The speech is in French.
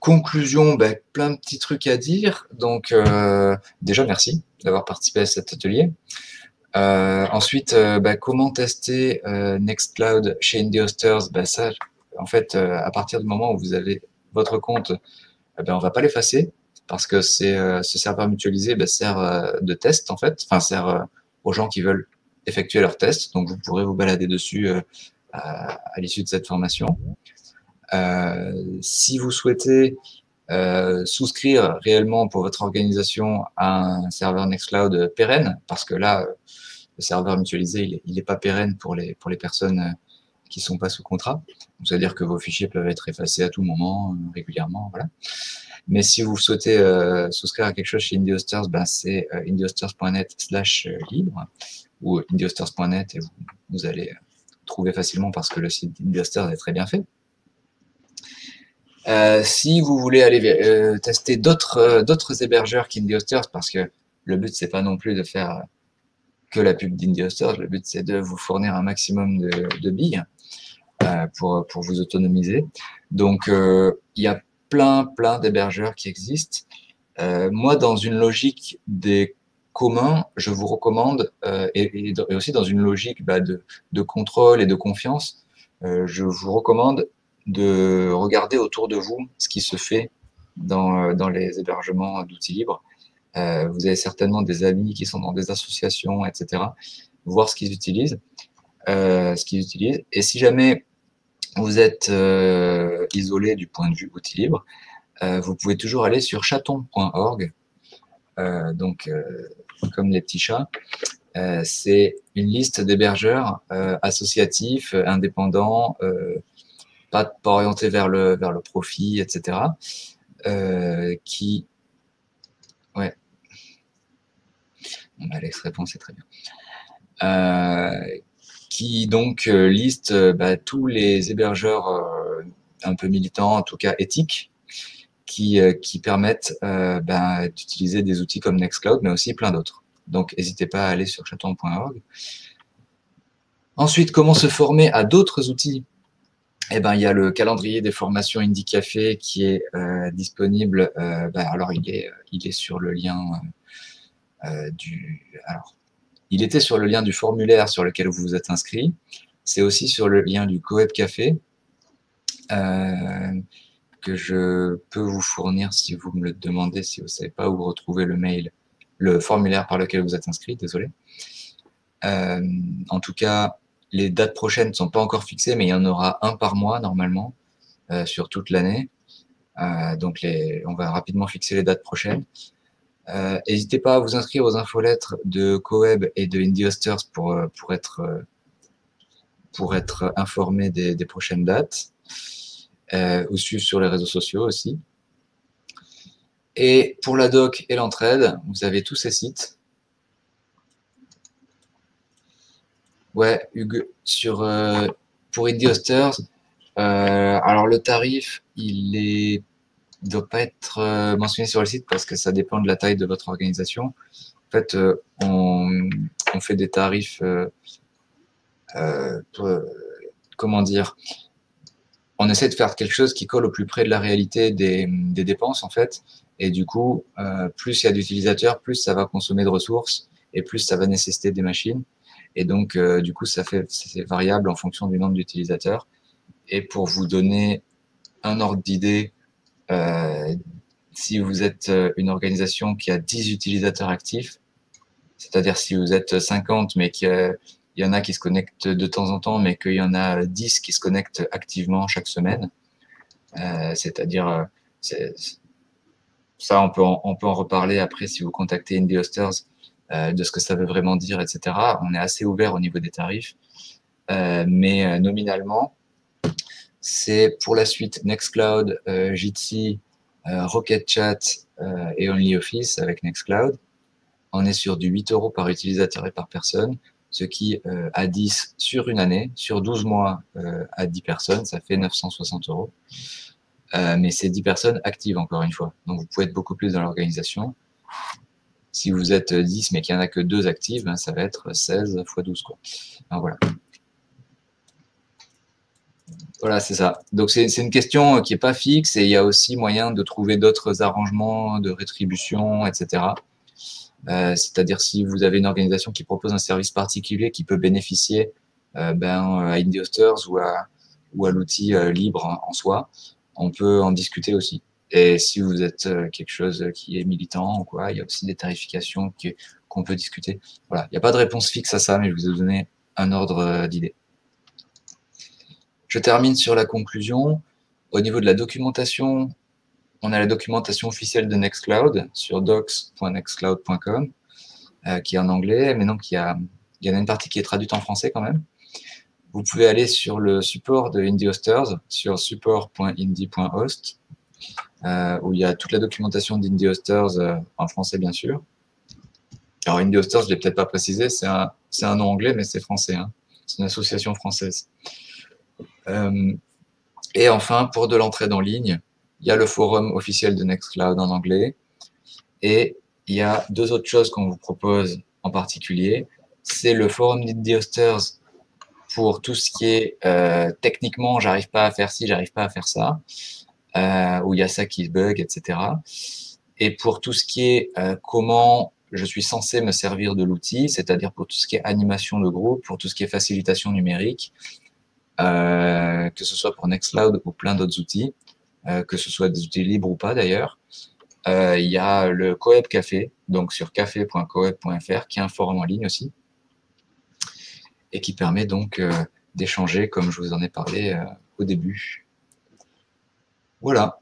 conclusion, ben, plein de petits trucs à dire. Donc, euh, déjà, merci d'avoir participé à cet atelier. Euh, ensuite, euh, ben, comment tester Nextcloud chez Indie Hosters? Ça, en fait, à partir du moment où vous avez votre compte, eh on va pas l'effacer parce que ce serveur mutualisé sert de test, en fait, enfin, sert aux gens qui veulent effectuer leur test. Donc, vous pourrez vous balader dessus à l'issue de cette formation. Euh, si vous souhaitez euh, souscrire réellement pour votre organisation à un serveur Nextcloud pérenne, parce que là, le serveur mutualisé, il n'est pas pérenne pour les, pour les personnes qui sont pas sous contrat. C'est-à-dire que vos fichiers peuvent être effacés à tout moment, régulièrement. Voilà. Mais si vous souhaitez euh, souscrire à quelque chose chez IndieHosters, ben c'est euh, indiehosters.net slash libre ou indiehosters.net et vous, vous, allez trouver facilement parce que le site d'IndieHosters est très bien fait. Euh, si vous voulez aller euh, tester d'autres euh, d'autres hébergeurs qu'Indie Hosters, parce que le but c'est pas non plus de faire que la pub d'Indie Hosters, le but c'est de vous fournir un maximum de, de billes pour, pour vous autonomiser. Donc il y a plein plein d'hébergeurs qui existent. moi, dans une logique des communs, je vous recommande, et, et, aussi dans une logique bah, de, de, contrôle et de confiance, je vous recommande de regarder autour de vous ce qui se fait dans, euh, dans les hébergements d'outils libres. Euh, vous avez certainement des amis qui sont dans des associations, etc. Voir ce qu'ils utilisent, euh, ce qu'ils utilisent. Et si jamais vous êtes isolé du point de vue outil libre, vous pouvez toujours aller sur chaton.org, donc comme les petits chats. c'est une liste d'hébergeurs associatifs, indépendants, pas, pas orienté vers le, vers le profit, etc. Euh, qui, ouais, Alex répond, c'est très bien. Euh, qui donc euh, liste bah, tous les hébergeurs un peu militants, en tout cas éthiques, qui, qui permettent bah, d'utiliser des outils comme Nextcloud, mais aussi plein d'autres. Donc, n'hésitez pas à aller sur chaton.org. Ensuite, comment se former à d'autres outils? Eh ben, il y a le calendrier des formations Indie Café qui est euh, disponible. Euh, ben, alors, il est, il est sur le lien euh, du. Alors, il était sur le lien du formulaire sur lequel vous vous êtes inscrit. C'est aussi sur le lien du Coep Café que je peux vous fournir si vous me le demandez, si vous ne savez pas où retrouver le mail, le formulaire par lequel vous êtes inscrit. Désolé. en tout cas, les dates prochaines ne sont pas encore fixées, mais il y en aura un par mois normalement euh, sur toute l'année. Euh, donc on va rapidement fixer les dates prochaines. Euh, n'hésitez pas à vous inscrire aux infolettres de Coeb et de Indie Hosters pour, pour, être, pour être informé des, des prochaines dates. ou sur les réseaux sociaux aussi. Et pour la doc et l'entraide, vous avez tous ces sites. Ouais, Hugues, sur, euh, pour Indie Hosters, euh, alors le tarif, il est ne doit pas être euh, mentionné sur le site parce que ça dépend de la taille de votre organisation. En fait, on, on, fait des tarifs, comment dire, on essaie de faire quelque chose qui colle au plus près de la réalité des, des dépenses en fait. Et du coup, plus il y a d'utilisateurs, plus ça va consommer de ressources et plus ça va nécessiter des machines. Et donc, euh, du coup, ça fait c'est variable en fonction du nombre d'utilisateurs. Et pour vous donner un ordre d'idée, euh, si vous êtes euh, une organisation qui a 10 utilisateurs actifs, c'est-à-dire si vous êtes 50, mais qu'il y en a qui se connectent de temps en temps, mais qu'il y en a 10 qui se connectent activement chaque semaine, c'est-à-dire, ça, on peut, en, on peut en reparler après si vous contactez Indie Hosters de ce que ça veut vraiment dire, etc. On est assez ouvert au niveau des tarifs, euh, mais euh, nominalement, c'est pour la suite Nextcloud, Jitsi, Rocket Chat et OnlyOffice avec Nextcloud. On est sur du 8 euros par utilisateur et par personne, ce qui, à 10 sur une année, sur 12 mois à 10 personnes, ça fait 960 euros. mais c'est 10 personnes actives, encore une fois. Donc, vous pouvez être beaucoup plus dans l'organisation. Si vous êtes 10 mais qu'il n'y en a que 2 actifs, ben, ça va être 16 x 12. Quoi. voilà. C'est ça. Donc c'est une question qui n'est pas fixe et il y a aussi moyen de trouver d'autres arrangements de rétribution, etc. Euh, c'est-à-dire si vous avez une organisation qui propose un service particulier qui peut bénéficier euh, ben, à Indie Hosters ou à, ou à l'outil euh, libre en soi, on peut en discuter aussi. Et si vous êtes quelque chose qui est militant ou quoi, il y a aussi des tarifications qu'on peut discuter. Voilà, il n'y a pas de réponse fixe à ça, mais je vous ai donné un ordre d'idées. Je termine sur la conclusion. Au niveau de la documentation, on a la documentation officielle de Nextcloud sur docs.nextcloud.com, euh, qui est en anglais, mais donc il y, a, il y en a une partie qui est traduite en français quand même. Vous pouvez aller sur le support de Indie Hosters, sur support.indie.host, euh, où il y a toute la documentation d'Indie Hosters euh, en français, bien sûr. Alors, Indie Hosters, je ne l'ai peut-être pas précisé, c'est un, un, nom anglais, mais c'est français. Hein. C'est une association française. Euh, et enfin, pour de l'entraide en ligne, il y a le forum officiel de Nextcloud en anglais. Et il y a deux autres choses qu'on vous propose en particulier. C'est le forum d'Indie Hosters pour tout ce qui est euh, techniquement, j'arrive pas à faire ci, j'arrive pas à faire ça, euh, où il y a ça qui bug, etc. Et pour tout ce qui est euh, comment je suis censé me servir de l'outil, c'est-à-dire pour tout ce qui est animation de groupe, pour tout ce qui est facilitation numérique, euh, que ce soit pour Nextcloud ou plein d'autres outils, que ce soit des outils libres ou pas d'ailleurs. Il y a le Coeb Café, donc sur café.coeb.fr, qui est un forum en ligne aussi, et qui permet donc d'échanger comme je vous en ai parlé au début. Voilà.